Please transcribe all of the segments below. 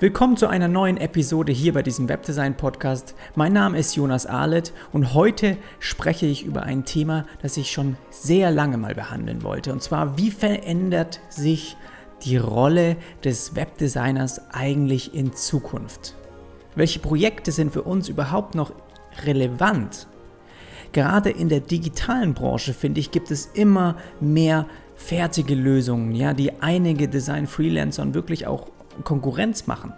Willkommen zu einer neuen Episode hier bei diesem Webdesign Podcast. Mein Name ist Jonas Ahlet und heute spreche ich über ein Thema, das ich schon sehr lange mal behandeln wollte. Und zwar, wie verändert sich die Rolle des Webdesigners eigentlich in Zukunft? Welche Projekte sind für uns überhaupt noch relevant? Gerade in der digitalen Branche, finde ich, gibt es immer mehr fertige Lösungen, ja, die einige Design-Freelancern wirklich auch Konkurrenz machen.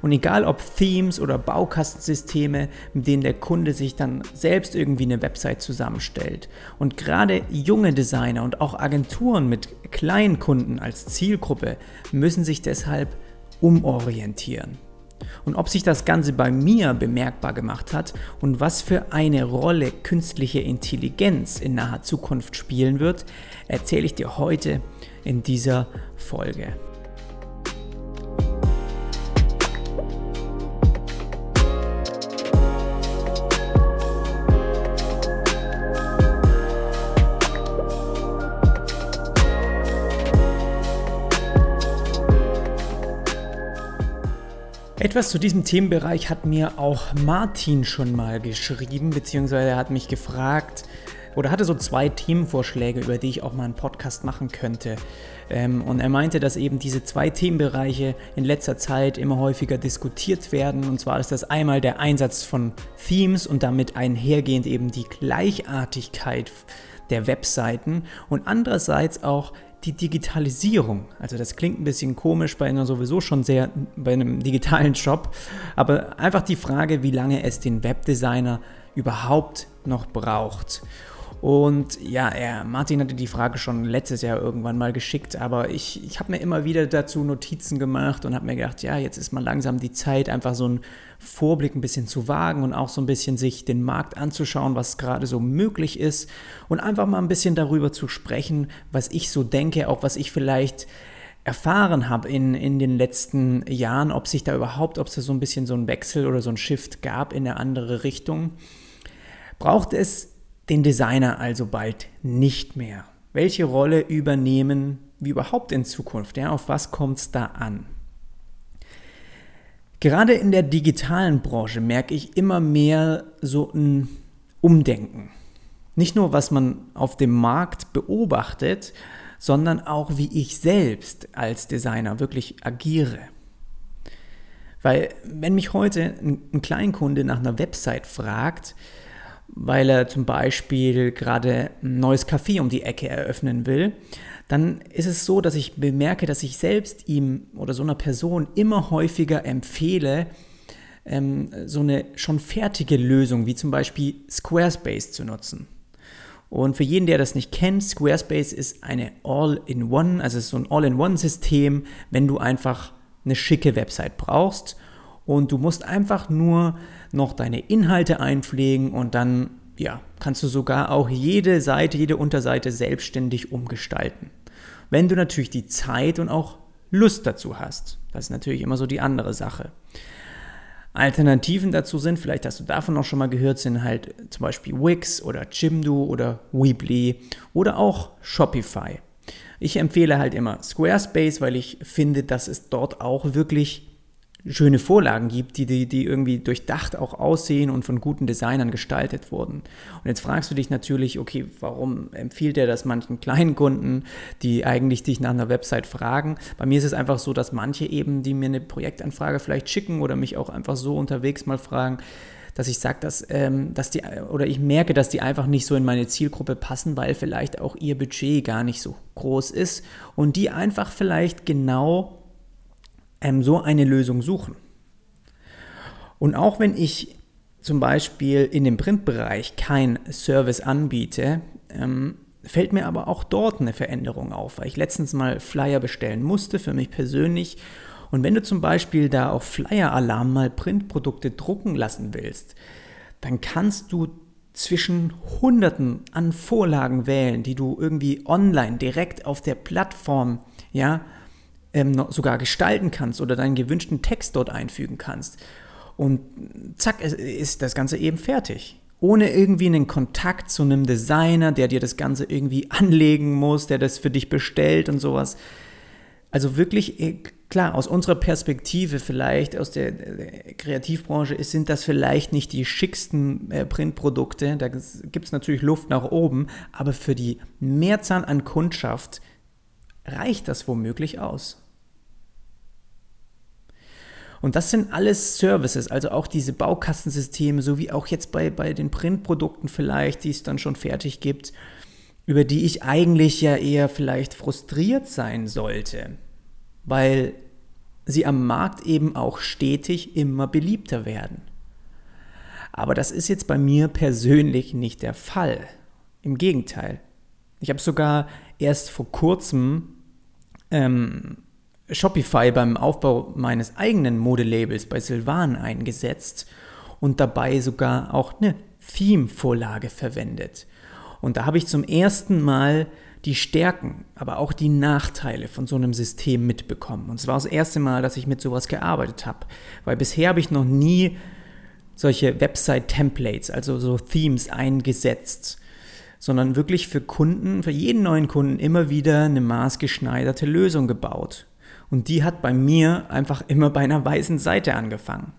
Und egal ob Themes oder Baukastensysteme, mit denen der Kunde sich dann selbst irgendwie eine Website zusammenstellt. Und gerade junge Designer und auch Agenturen mit kleinen Kunden als Zielgruppe müssen sich deshalb umorientieren. Und ob sich das Ganze bei mir bemerkbar gemacht hat und was für eine Rolle künstliche Intelligenz in naher Zukunft spielen wird, erzähle ich dir heute in dieser Folge. Etwas zu diesem Themenbereich hat mir auch Martin schon mal geschrieben, beziehungsweise er hat mich gefragt oder hatte so zwei Themenvorschläge, über die ich auch mal einen Podcast machen könnte. Ähm, und er meinte, dass eben diese zwei Themenbereiche in letzter Zeit immer häufiger diskutiert werden. Und zwar ist das einmal der Einsatz von Themes und damit einhergehend eben die Gleichartigkeit der Webseiten und andererseits auch die Digitalisierung. Also das klingt ein bisschen komisch bei einer sowieso schon sehr, bei einem digitalen Shop, aber einfach die Frage, wie lange es den Webdesigner überhaupt noch braucht. Und ja, er, Martin hatte die Frage schon letztes Jahr irgendwann mal geschickt, aber ich, ich habe mir immer wieder dazu Notizen gemacht und habe mir gedacht, ja, jetzt ist mal langsam die Zeit, einfach so einen Vorblick ein bisschen zu wagen und auch so ein bisschen sich den Markt anzuschauen, was gerade so möglich ist und einfach mal ein bisschen darüber zu sprechen, was ich so denke, auch was ich vielleicht erfahren habe in, in den letzten Jahren, ob sich da überhaupt, ob es da so ein bisschen so ein Wechsel oder so ein Shift gab in eine andere Richtung. Braucht es den Designer also bald nicht mehr? Welche Rolle übernehmen wir überhaupt in Zukunft? Ja, auf was kommt es da an? Gerade in der digitalen Branche merke ich immer mehr so ein Umdenken. Nicht nur, was man auf dem Markt beobachtet, sondern auch, wie ich selbst als Designer wirklich agiere. Weil wenn mich heute ein Kleinkunde nach einer Website fragt, weil er zum Beispiel gerade ein neues Café um die Ecke eröffnen will, dann ist es so, dass ich bemerke, dass ich selbst ihm oder so einer Person immer häufiger empfehle, ähm, so eine schon fertige Lösung wie zum Beispiel Squarespace zu nutzen. Und für jeden, der das nicht kennt, Squarespace ist eine All-in-One, also so ein All-in-One-System, wenn du einfach eine schicke Website brauchst und du musst einfach nur noch deine Inhalte einpflegen und dann ja, kannst du sogar auch jede Seite, jede Unterseite selbstständig umgestalten. Wenn du natürlich die Zeit und auch Lust dazu hast. Das ist natürlich immer so die andere Sache. Alternativen dazu sind, vielleicht hast du davon auch schon mal gehört, sind halt zum Beispiel Wix oder Jimdo oder Weebly oder auch Shopify. Ich empfehle halt immer Squarespace, weil ich finde, dass es dort auch wirklich schöne Vorlagen gibt, die, die, die irgendwie durchdacht auch aussehen und von guten Designern gestaltet wurden. Und jetzt fragst du dich natürlich, okay, warum empfiehlt er das manchen kleinen Kunden, die eigentlich dich nach einer Website fragen? Bei mir ist es einfach so, dass manche eben, die mir eine Projektanfrage vielleicht schicken oder mich auch einfach so unterwegs mal fragen, dass ich sage, dass, ähm, dass die, oder ich merke, dass die einfach nicht so in meine Zielgruppe passen, weil vielleicht auch ihr Budget gar nicht so groß ist und die einfach vielleicht genau ähm, so eine Lösung suchen. Und auch wenn ich zum Beispiel in dem Printbereich kein Service anbiete, ähm, fällt mir aber auch dort eine Veränderung auf, weil ich letztens mal Flyer bestellen musste für mich persönlich. Und wenn du zum Beispiel da auf Flyer-Alarm mal Printprodukte drucken lassen willst, dann kannst du zwischen Hunderten an Vorlagen wählen, die du irgendwie online direkt auf der Plattform ja, ähm, sogar gestalten kannst oder deinen gewünschten Text dort einfügen kannst. Und zack, ist das Ganze eben fertig. Ohne irgendwie einen Kontakt zu einem Designer, der dir das Ganze irgendwie anlegen muss, der das für dich bestellt und sowas. Also wirklich, äh, klar, aus unserer Perspektive vielleicht, aus der, Kreativbranche, sind das vielleicht nicht die schicksten äh, Printprodukte. Da gibt es natürlich Luft nach oben, aber für die Mehrzahl an Kundschaft reicht das womöglich aus. Und das sind alles Services, also auch diese Baukastensysteme, so wie auch jetzt bei, bei den Printprodukten vielleicht, die es dann schon fertig gibt, über die ich eigentlich ja eher vielleicht frustriert sein sollte, weil sie am Markt eben auch stetig immer beliebter werden. Aber das ist jetzt bei mir persönlich nicht der Fall. Im Gegenteil. Ich habe sogar erst vor kurzem ähm, Shopify beim Aufbau meines eigenen Modelabels bei Silvan eingesetzt und dabei sogar auch eine Theme-Vorlage verwendet. Und da habe ich zum ersten Mal die Stärken, aber auch die Nachteile von so einem System mitbekommen. Und es war das erste Mal, dass ich mit sowas gearbeitet habe, weil bisher habe ich noch nie solche Website-Templates, also so Themes eingesetzt, sondern wirklich für Kunden, für jeden neuen Kunden immer wieder eine maßgeschneiderte Lösung gebaut. Und die hat bei mir einfach immer bei einer weißen Seite angefangen.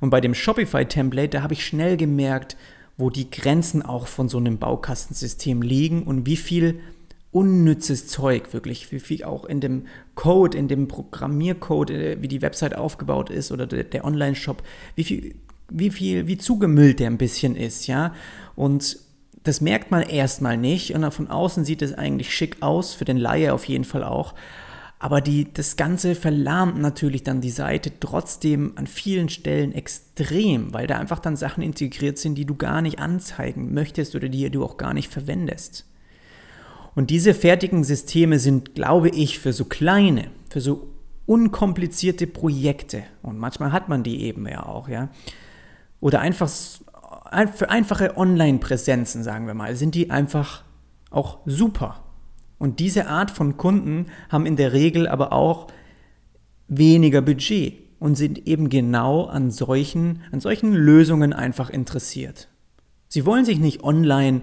Und bei dem Shopify-Template, da habe ich schnell gemerkt, wo die Grenzen auch von so einem Baukastensystem liegen und wie viel unnützes Zeug wirklich, wie viel auch in dem Code, in dem Programmiercode, äh, wie die Website aufgebaut ist oder der, Online-Shop, wie viel, wie viel, wie zugemüllt der ein bisschen ist, ja. Und das merkt man erstmal nicht und von außen sieht es eigentlich schick aus, für den Laie auf jeden Fall auch. Aber die, das Ganze verlahmt natürlich dann die Seite trotzdem an vielen Stellen extrem, weil da einfach dann Sachen integriert sind, die du gar nicht anzeigen möchtest oder die du auch gar nicht verwendest. Und diese fertigen Systeme sind, glaube ich, für so kleine, für so unkomplizierte Projekte, und manchmal hat man die eben ja auch, ja, oder einfach für einfache Online-Präsenzen, sagen wir mal, sind die einfach auch super. Und diese Art von Kunden haben in der Regel aber auch weniger Budget und sind eben genau an solchen, an solchen Lösungen einfach interessiert. Sie wollen sich nicht online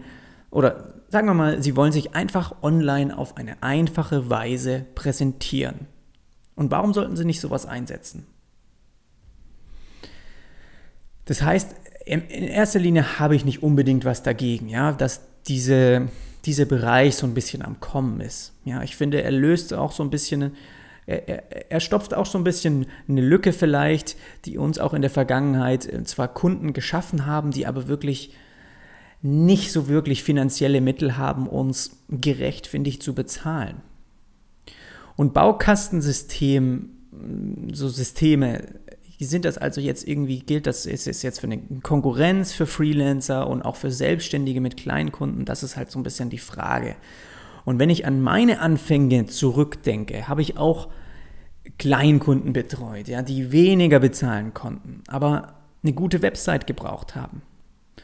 oder sagen wir mal, sie wollen sich einfach online auf eine einfache Weise präsentieren. Und warum sollten sie nicht sowas einsetzen? Das heißt, in erster Linie habe ich nicht unbedingt was dagegen, ja, dass diese dieser Bereich so ein bisschen am Kommen ist. Ja, ich finde, er löst auch so ein bisschen, er, er, er stopft auch so ein bisschen eine Lücke vielleicht, die uns auch in der Vergangenheit äh, zwar Kunden geschaffen haben, die aber wirklich nicht so wirklich finanzielle Mittel haben, uns gerecht, finde ich, zu bezahlen. Und Baukastensystem, so Systeme sind das also jetzt irgendwie, gilt das, ist es jetzt für eine Konkurrenz für Freelancer und auch für Selbstständige mit Kleinkunden? Das ist halt so ein bisschen die Frage. Und wenn ich an meine Anfänge zurückdenke, habe ich auch Kleinkunden betreut, ja, die weniger bezahlen konnten, aber eine gute Website gebraucht haben.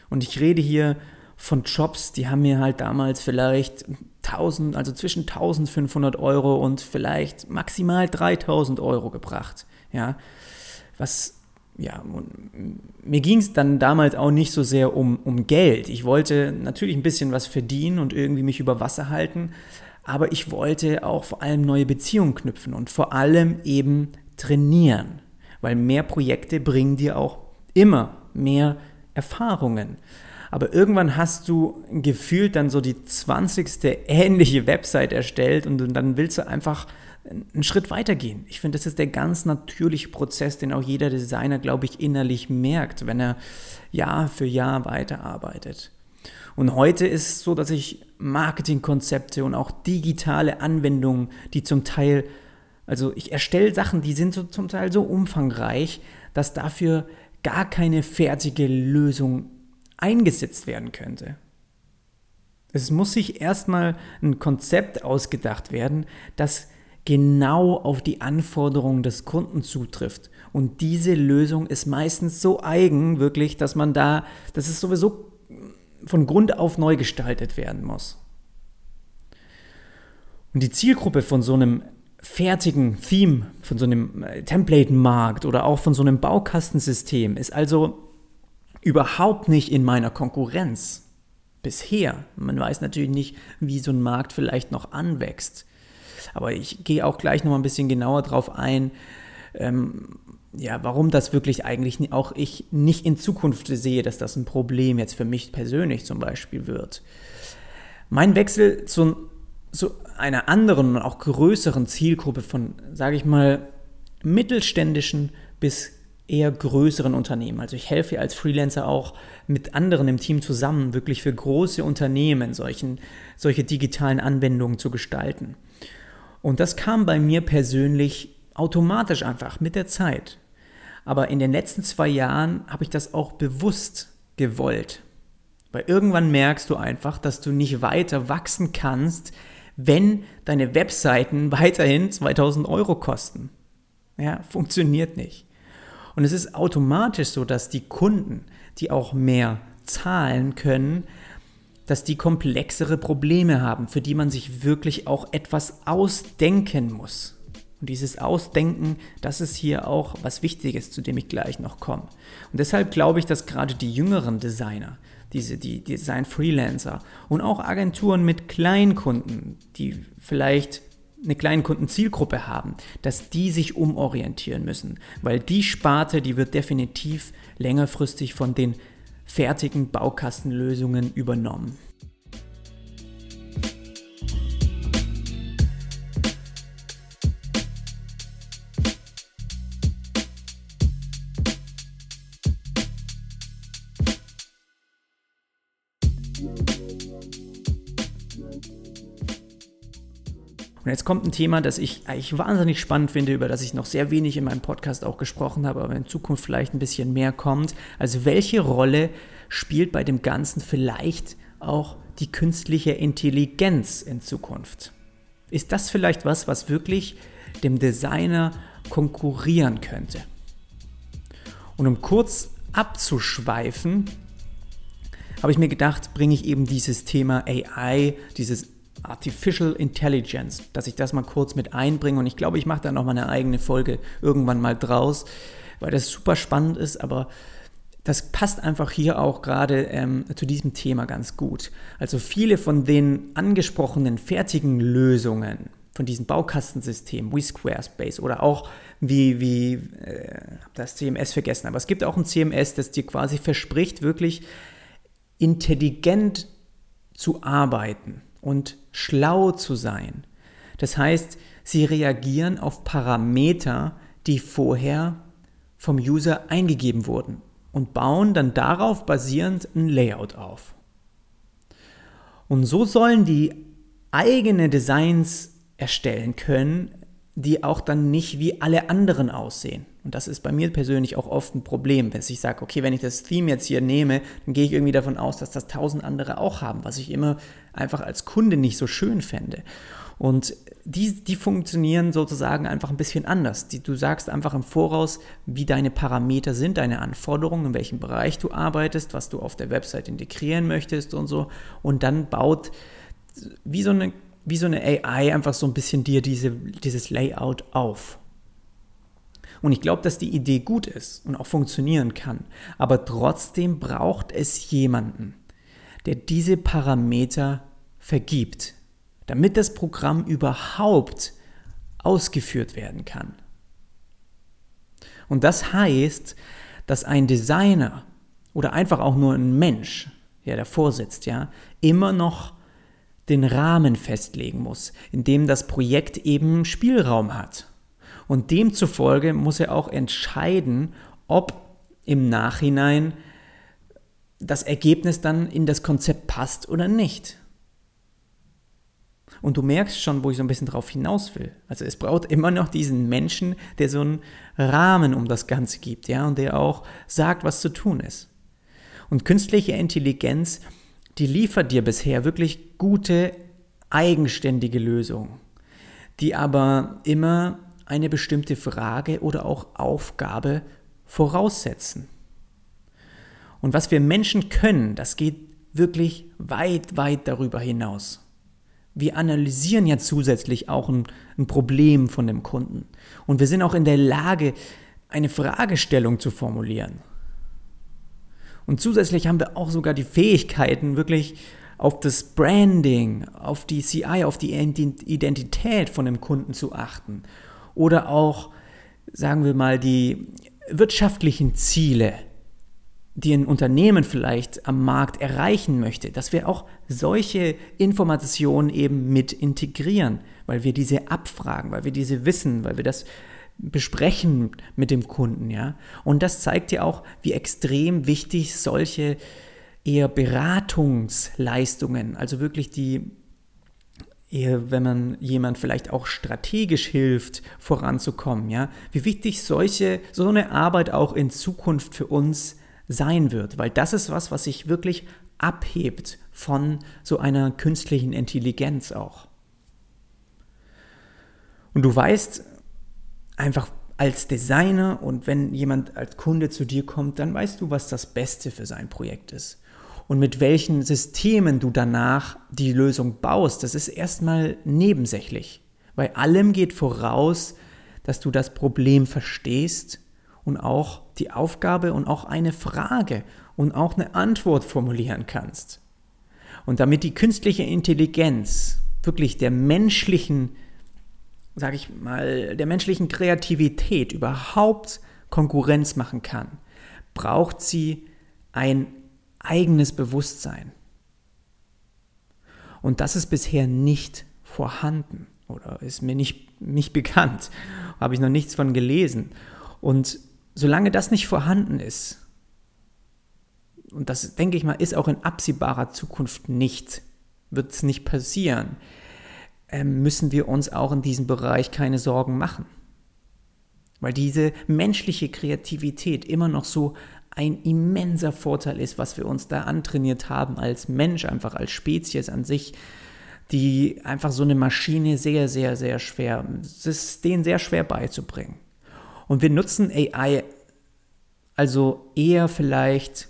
Und ich rede hier von Jobs, die haben mir halt damals vielleicht 1000, also zwischen 1500 Euro und vielleicht maximal 3000 Euro gebracht. Ja, was ja, mir ging es dann damals auch nicht so sehr um, um Geld. Ich wollte natürlich ein bisschen was verdienen und irgendwie mich über Wasser halten, aber ich wollte auch vor allem neue Beziehungen knüpfen und vor allem eben trainieren, weil mehr Projekte bringen dir auch immer mehr Erfahrungen. Aber irgendwann hast du gefühlt dann so die 20. ähnliche Website erstellt und dann willst du einfach einen Schritt weitergehen. Ich finde, das ist der ganz natürliche Prozess, den auch jeder Designer, glaube ich, innerlich merkt, wenn er Jahr für Jahr weiterarbeitet. Und heute ist es so, dass ich Marketingkonzepte und auch digitale Anwendungen, die zum Teil, also ich erstelle Sachen, die sind so zum Teil so umfangreich, dass dafür gar keine fertige Lösung eingesetzt werden könnte. Es muss sich erstmal ein Konzept ausgedacht werden, das genau auf die Anforderungen des Kunden zutrifft. Und diese Lösung ist meistens so eigen, wirklich, dass man da, dass es sowieso von Grund auf neu gestaltet werden muss. Und die Zielgruppe von so einem fertigen Theme, von so einem äh, Template-Markt oder auch von so einem Baukastensystem ist also überhaupt nicht in meiner Konkurrenz. Bisher. Man weiß natürlich nicht, wie so ein Markt vielleicht noch anwächst. Aber ich gehe auch gleich noch mal ein bisschen genauer drauf ein, ähm, ja, warum das wirklich eigentlich auch ich nicht in Zukunft sehe, dass das ein Problem jetzt für mich persönlich zum Beispiel wird. Mein Wechsel zu, zu einer anderen und auch größeren Zielgruppe von, sage ich mal, mittelständischen bis eher größeren Unternehmen. Also ich helfe als Freelancer auch mit anderen im Team zusammen, wirklich für große Unternehmen solchen, solche digitalen Anwendungen zu gestalten. Und das kam bei mir persönlich automatisch einfach mit der Zeit. Aber in den letzten zwei Jahren habe ich das auch bewusst gewollt. Weil irgendwann merkst du einfach, dass du nicht weiter wachsen kannst, wenn deine Webseiten weiterhin 2000 Euro kosten. Ja, funktioniert nicht. Und es ist automatisch so, dass die Kunden, die auch mehr zahlen können, dass die komplexere Probleme haben, für die man sich wirklich auch etwas ausdenken muss. Und dieses Ausdenken, das ist hier auch was Wichtiges, zu dem ich gleich noch komme. Und deshalb glaube ich, dass gerade die jüngeren Designer, diese die Design-Freelancer und auch Agenturen mit Kleinkunden, die vielleicht eine Kleinkundenzielgruppe haben, dass die sich umorientieren müssen, weil die Sparte, die wird definitiv längerfristig von den fertigen Baukastenlösungen übernommen. Und jetzt kommt ein Thema, das ich eigentlich wahnsinnig spannend finde, über das ich noch sehr wenig in meinem Podcast auch gesprochen habe, aber in Zukunft vielleicht ein bisschen mehr kommt. Also welche Rolle spielt bei dem Ganzen vielleicht auch die künstliche Intelligenz in Zukunft? Ist das vielleicht was, was wirklich dem Designer konkurrieren könnte? Und um kurz abzuschweifen, habe ich mir gedacht, bringe ich eben dieses Thema AI, dieses Artificial Intelligence, dass ich das mal kurz mit einbringe. Und ich glaube, ich mache da noch mal eine eigene Folge irgendwann mal draus, weil das super spannend ist, aber das passt einfach hier auch gerade ähm, zu diesem Thema ganz gut. Also viele von den angesprochenen fertigen Lösungen, von diesem Baukastensystem wie Squarespace oder auch wie, wie äh, das CMS vergessen, aber es gibt auch ein CMS, das dir quasi verspricht, wirklich intelligent zu arbeiten und schlau zu sein. Das heißt, sie reagieren auf Parameter, die vorher vom User eingegeben wurden und bauen dann darauf basierend ein Layout auf. Und so sollen die eigene Designs erstellen können, die auch dann nicht wie alle anderen aussehen. Und das ist bei mir persönlich auch oft ein Problem, wenn ich sage, okay, wenn ich das Theme jetzt hier nehme, dann gehe ich irgendwie davon aus, dass das tausend andere auch haben, was ich immer einfach als Kunde nicht so schön fände. Und die, die funktionieren sozusagen einfach ein bisschen anders. Die, du sagst einfach im Voraus, wie deine Parameter sind, deine Anforderungen, in welchem Bereich du arbeitest, was du auf der Website integrieren möchtest und so. Und dann baut wie so eine, wie so eine AI einfach so ein bisschen dir diese, dieses Layout auf. Und ich glaube, dass die Idee gut ist und auch funktionieren kann. Aber trotzdem braucht es jemanden, der diese Parameter vergibt, damit das Programm überhaupt ausgeführt werden kann. Und das heißt, dass ein Designer oder einfach auch nur ein Mensch, der davor sitzt, ja, immer noch den Rahmen festlegen muss, in dem das Projekt eben Spielraum hat. Und demzufolge muss er auch entscheiden, ob im Nachhinein das Ergebnis dann in das Konzept passt oder nicht. Und du merkst schon, wo ich so ein bisschen drauf hinaus will. Also es braucht immer noch diesen Menschen, der so einen Rahmen um das Ganze gibt, ja, und der auch sagt, was zu tun ist. Und künstliche Intelligenz, die liefert dir bisher wirklich gute, eigenständige Lösungen, die aber immer eine bestimmte Frage oder auch Aufgabe voraussetzen. Und was wir Menschen können, das geht wirklich weit, weit darüber hinaus. Wir analysieren ja zusätzlich auch ein, ein, Problem von dem Kunden. Und wir sind auch in der Lage, eine Fragestellung zu formulieren. Und zusätzlich haben wir auch sogar die Fähigkeiten, wirklich auf das Branding, auf die CI, auf die Identität von dem Kunden zu achten oder auch, sagen wir mal, die wirtschaftlichen Ziele, die ein Unternehmen vielleicht am Markt erreichen möchte, dass wir auch solche Informationen eben mit integrieren, weil wir diese abfragen, weil wir diese wissen, weil wir das besprechen mit dem Kunden, ja. Und das zeigt ja auch, wie extrem wichtig solche eher Beratungsleistungen, also wirklich die eher, wenn man jemand vielleicht auch strategisch hilft, voranzukommen, ja, wie wichtig solche, so eine Arbeit auch in Zukunft für uns sein wird, weil das ist was, was sich wirklich abhebt von so einer künstlichen Intelligenz auch. Und du weißt einfach als Designer und wenn jemand als Kunde zu dir kommt, dann weißt du, was das Beste für sein Projekt ist und mit welchen Systemen du danach die Lösung baust, das ist erstmal nebensächlich. Bei allem geht voraus, dass du das Problem verstehst und auch die Aufgabe und auch eine Frage und auch eine Antwort formulieren kannst. Und damit die künstliche Intelligenz wirklich der menschlichen, sage ich mal, der menschlichen Kreativität überhaupt Konkurrenz machen kann, braucht sie ein eigenes Bewusstsein. Und das ist bisher nicht vorhanden oder ist mir nicht, nicht bekannt, habe ich noch nichts von gelesen. Und solange das nicht vorhanden ist, und das denke ich mal, ist auch in absehbarer Zukunft nicht, wird es nicht passieren, ähm, müssen wir uns auch in diesem Bereich keine Sorgen machen. Weil diese menschliche Kreativität immer noch so ein immenser Vorteil ist, was wir uns da antrainiert haben als Mensch, einfach als Spezies an sich, die einfach so eine Maschine sehr, sehr, sehr schwer, es ist denen sehr schwer beizubringen. Und wir nutzen AI also eher vielleicht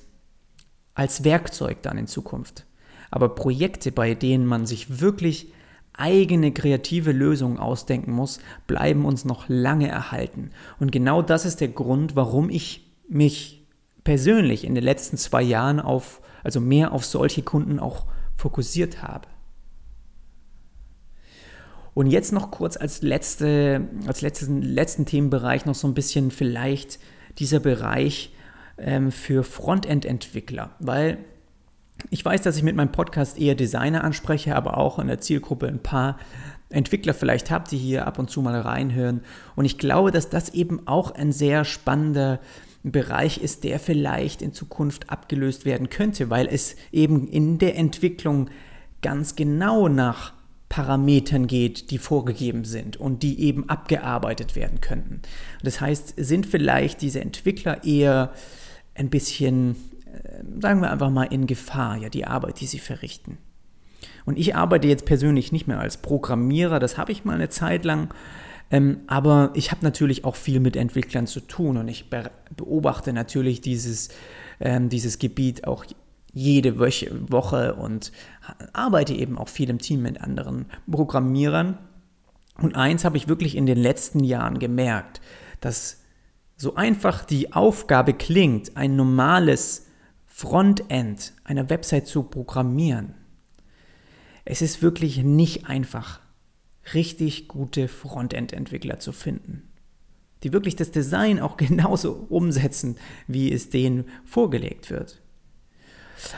als Werkzeug dann in Zukunft. Aber Projekte, bei denen man sich wirklich eigene kreative Lösungen ausdenken muss, bleiben uns noch lange erhalten. Und genau das ist der Grund, warum ich mich persönlich in den letzten zwei Jahren auf, also mehr auf solche Kunden auch fokussiert habe. Und jetzt noch kurz als, letzte, als letzten, letzten Themenbereich noch so ein bisschen vielleicht dieser Bereich ähm, für Frontend-Entwickler, weil ich weiß, dass ich mit meinem Podcast eher Designer anspreche, aber auch in der Zielgruppe ein paar Entwickler vielleicht habe, die hier ab und zu mal reinhören. Und ich glaube, dass das eben auch ein sehr spannender Bereich ist, der vielleicht in Zukunft abgelöst werden könnte, weil es eben in der Entwicklung ganz genau nach Parametern geht, die vorgegeben sind und die eben abgearbeitet werden könnten. Das heißt, sind vielleicht diese Entwickler eher ein bisschen, äh, sagen wir einfach mal, in Gefahr, ja, die Arbeit, die sie verrichten. Und ich arbeite jetzt persönlich nicht mehr als Programmierer, das habe ich mal eine Zeit lang ähm, aber ich habe natürlich auch viel mit Entwicklern zu tun und ich beobachte natürlich dieses, ähm, dieses Gebiet auch jede Woche und arbeite eben auch viel im Team mit anderen Programmierern. Und eins habe ich wirklich in den letzten Jahren gemerkt, dass so einfach die Aufgabe klingt, ein normales Frontend einer Website zu programmieren. Es ist wirklich nicht einfach richtig gute Frontend-Entwickler zu finden, die wirklich das Design auch genauso umsetzen, wie es denen vorgelegt wird.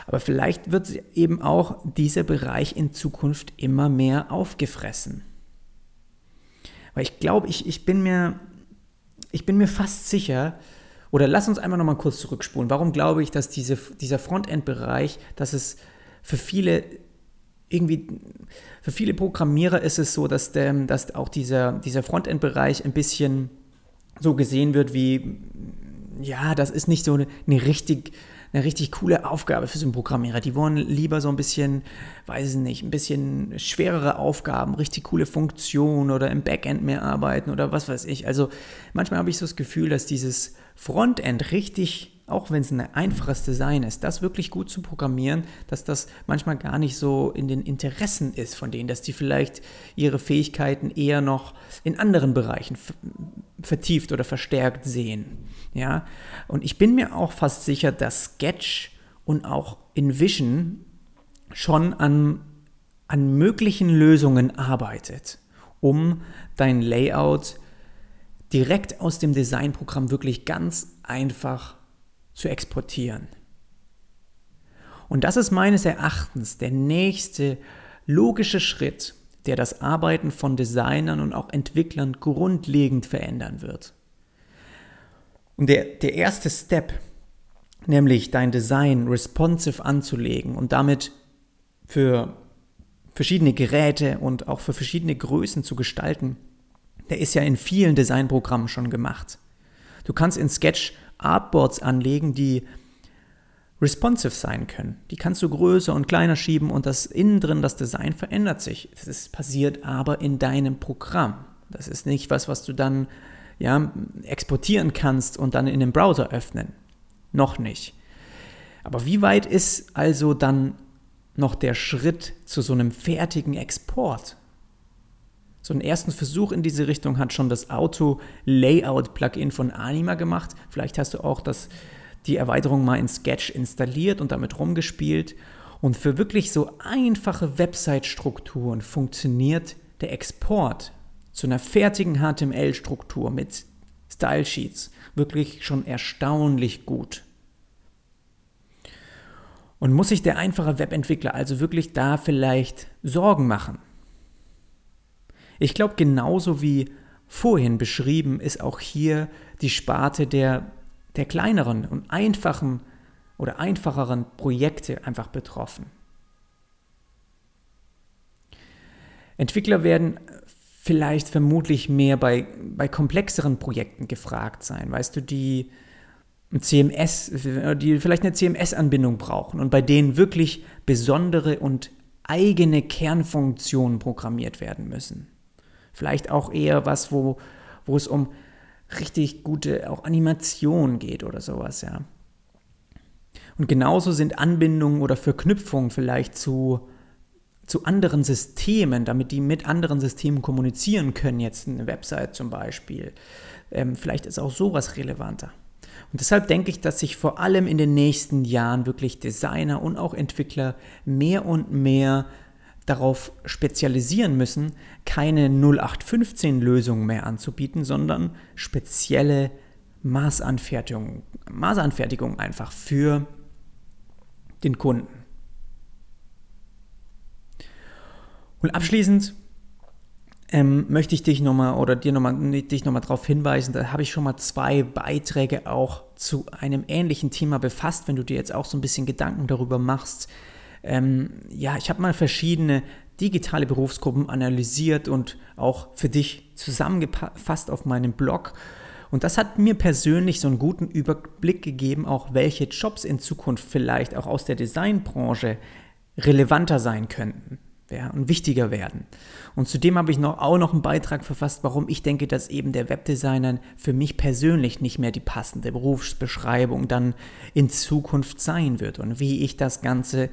Aber vielleicht wird eben auch dieser Bereich in Zukunft immer mehr aufgefressen. Weil ich glaube, ich, ich, bin mir, ich bin mir fast sicher, oder lass uns einmal nochmal kurz zurückspulen. Warum glaube ich, dass diese, dieser Frontend-Bereich, dass es für viele irgendwie, für viele Programmierer ist es so, dass, der, dass auch dieser, dieser Frontend-Bereich ein bisschen so gesehen wird wie, ja, das ist nicht so eine, eine richtig eine richtig coole Aufgabe für so einen Programmierer. Die wollen lieber so ein bisschen, weiß ich nicht, ein bisschen schwerere Aufgaben, richtig coole Funktionen oder im Backend mehr arbeiten oder was weiß ich. Also manchmal habe ich so das Gefühl, dass dieses Frontend richtig auch wenn es ein einfaches Design ist, das wirklich gut zu programmieren, dass das manchmal gar nicht so in den Interessen ist von denen, dass die vielleicht ihre Fähigkeiten eher noch in anderen Bereichen vertieft oder verstärkt sehen. Ja? Und ich bin mir auch fast sicher, dass Sketch und auch InVision schon an, an möglichen Lösungen arbeitet, um dein Layout direkt aus dem Designprogramm wirklich ganz einfach zu exportieren. Und das ist meines Erachtens der nächste logische Schritt, der das Arbeiten von Designern und auch Entwicklern grundlegend verändern wird. Und der, der erste Step, nämlich dein Design responsive anzulegen und damit für verschiedene Geräte und auch für verschiedene Größen zu gestalten, der ist ja in vielen Designprogrammen schon gemacht. Du kannst in Sketch Artboards anlegen, die responsive sein können. Die kannst du größer und kleiner schieben und das innen drin, das Design verändert sich. Das ist passiert aber in deinem Programm. Das ist nicht was, was du dann ja, exportieren kannst und dann in den Browser öffnen. Noch nicht. Aber wie weit ist also dann noch der Schritt zu so einem fertigen Export? So einen ersten Versuch in diese Richtung hat schon das Auto-Layout-Plugin von Anima gemacht. Vielleicht hast du auch das die Erweiterung mal in Sketch installiert und damit rumgespielt. Und für wirklich so einfache Website-Strukturen funktioniert der Export zu einer fertigen HTML-Struktur mit Style Sheets wirklich schon erstaunlich gut. Und muss sich der einfache Webentwickler also wirklich da vielleicht Sorgen machen? Ich glaube, genauso wie vorhin beschrieben, ist auch hier die Sparte der der kleineren und einfachen oder einfacheren Projekte einfach betroffen. Entwickler werden vielleicht vermutlich mehr bei, bei komplexeren Projekten gefragt sein, weißt du, die CMS, die vielleicht eine CMS-Anbindung brauchen und bei denen wirklich besondere und eigene Kernfunktionen programmiert werden müssen. Vielleicht auch eher was, wo, wo es um richtig gute auch Animation geht oder sowas, ja. Und genauso sind Anbindungen oder Verknüpfungen vielleicht zu, zu anderen Systemen, damit die mit anderen Systemen kommunizieren können, jetzt eine Website zum Beispiel. Ähm, vielleicht ist auch sowas relevanter. Und deshalb denke ich, dass sich vor allem in den nächsten Jahren wirklich Designer und auch Entwickler mehr und mehr darauf spezialisieren müssen, keine 0815-Lösung mehr anzubieten, sondern spezielle Maßanfertigung, Maßanfertigung einfach für den Kunden. Und abschließend ähm, möchte ich dich nochmal oder dir nochmal dich nochmal darauf hinweisen, da habe ich schon mal zwei Beiträge auch zu einem ähnlichen Thema befasst, wenn du dir jetzt auch so ein bisschen Gedanken darüber machst, ähm, ja, ich habe mal verschiedene digitale Berufsgruppen analysiert und auch für dich zusammengefasst auf meinem Blog. Und das hat mir persönlich so einen guten Überblick gegeben, auch welche Jobs in Zukunft vielleicht auch aus der Designbranche relevanter sein könnten ja, und wichtiger werden. Und zudem habe ich noch, auch noch einen Beitrag verfasst, warum ich denke, dass eben der Webdesigner für mich persönlich nicht mehr die passende Berufsbeschreibung dann in Zukunft sein wird und wie ich das Ganze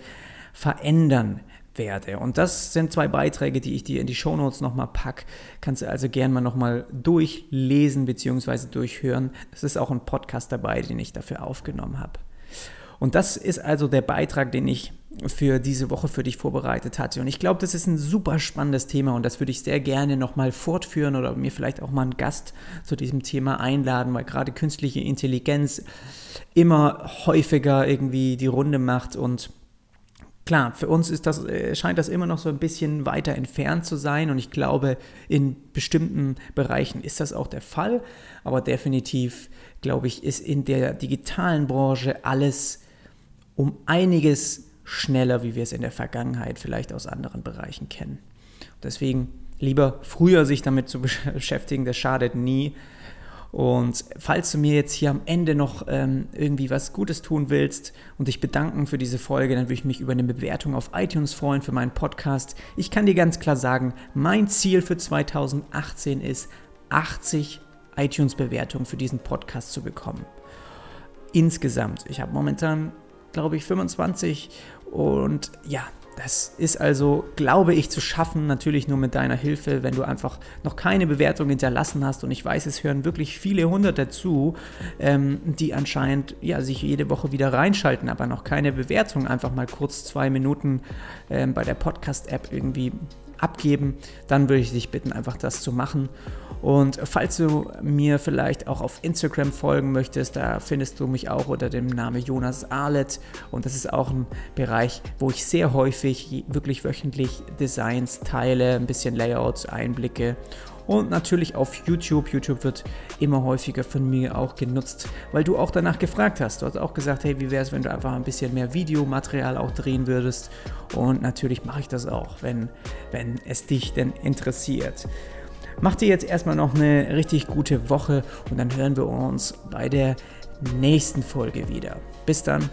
verändern werde. Und das sind zwei Beiträge, die ich dir in die Shownotes nochmal packe. Kannst du also gerne mal nochmal durchlesen bzw. durchhören. Es ist auch ein Podcast dabei, den ich dafür aufgenommen habe. Und das ist also der Beitrag, den ich für diese Woche für dich vorbereitet hatte. Und ich glaube, das ist ein super spannendes Thema und das würde ich sehr gerne nochmal fortführen oder mir vielleicht auch mal einen Gast zu diesem Thema einladen, weil gerade künstliche Intelligenz immer häufiger irgendwie die Runde macht und Klar, für uns ist das, äh, scheint das immer noch so ein bisschen weiter entfernt zu sein und ich glaube, in bestimmten Bereichen ist das auch der Fall, aber definitiv, glaube ich, ist in der digitalen Branche alles um einiges schneller, wie wir es in der Vergangenheit vielleicht aus anderen Bereichen kennen. Deswegen lieber früher sich damit zu beschäftigen, das schadet nie. Und falls du mir jetzt hier am Ende noch ähm, irgendwie was Gutes tun willst und dich bedanken für diese Folge, dann würde ich mich über eine Bewertung auf iTunes freuen für meinen Podcast. Ich kann dir ganz klar sagen, mein Ziel für 2018 ist, 80 iTunes-Bewertungen für diesen Podcast zu bekommen. Insgesamt. Ich habe momentan, glaube ich, 25 und ja, Das ist also, glaube ich, zu schaffen, natürlich nur mit deiner Hilfe, wenn du einfach noch keine Bewertung hinterlassen hast. Und ich weiß, es hören wirklich viele Hunderte zu, ähm, die anscheinend ja, sich jede Woche wieder reinschalten, aber noch keine Bewertung. Einfach mal kurz zwei Minuten ähm, bei der Podcast-App irgendwie abgeben, dann würde ich dich bitten, einfach das zu machen. Und falls du mir vielleicht auch auf Instagram folgen möchtest, da findest du mich auch unter dem Namen Jonas Arlet. Und das ist auch ein Bereich, wo ich sehr häufig, wirklich wöchentlich Designs teile, ein bisschen Layouts, Einblicke und natürlich auf YouTube. YouTube wird immer häufiger von mir auch genutzt, weil du auch danach gefragt hast. Du hast auch gesagt, hey, wie wäre es, wenn du einfach ein bisschen mehr Videomaterial auch drehen würdest? Und natürlich mache ich das auch, wenn, wenn es dich denn interessiert. Mach dir jetzt erstmal noch eine richtig gute Woche und dann hören wir uns bei der nächsten Folge wieder. Bis dann.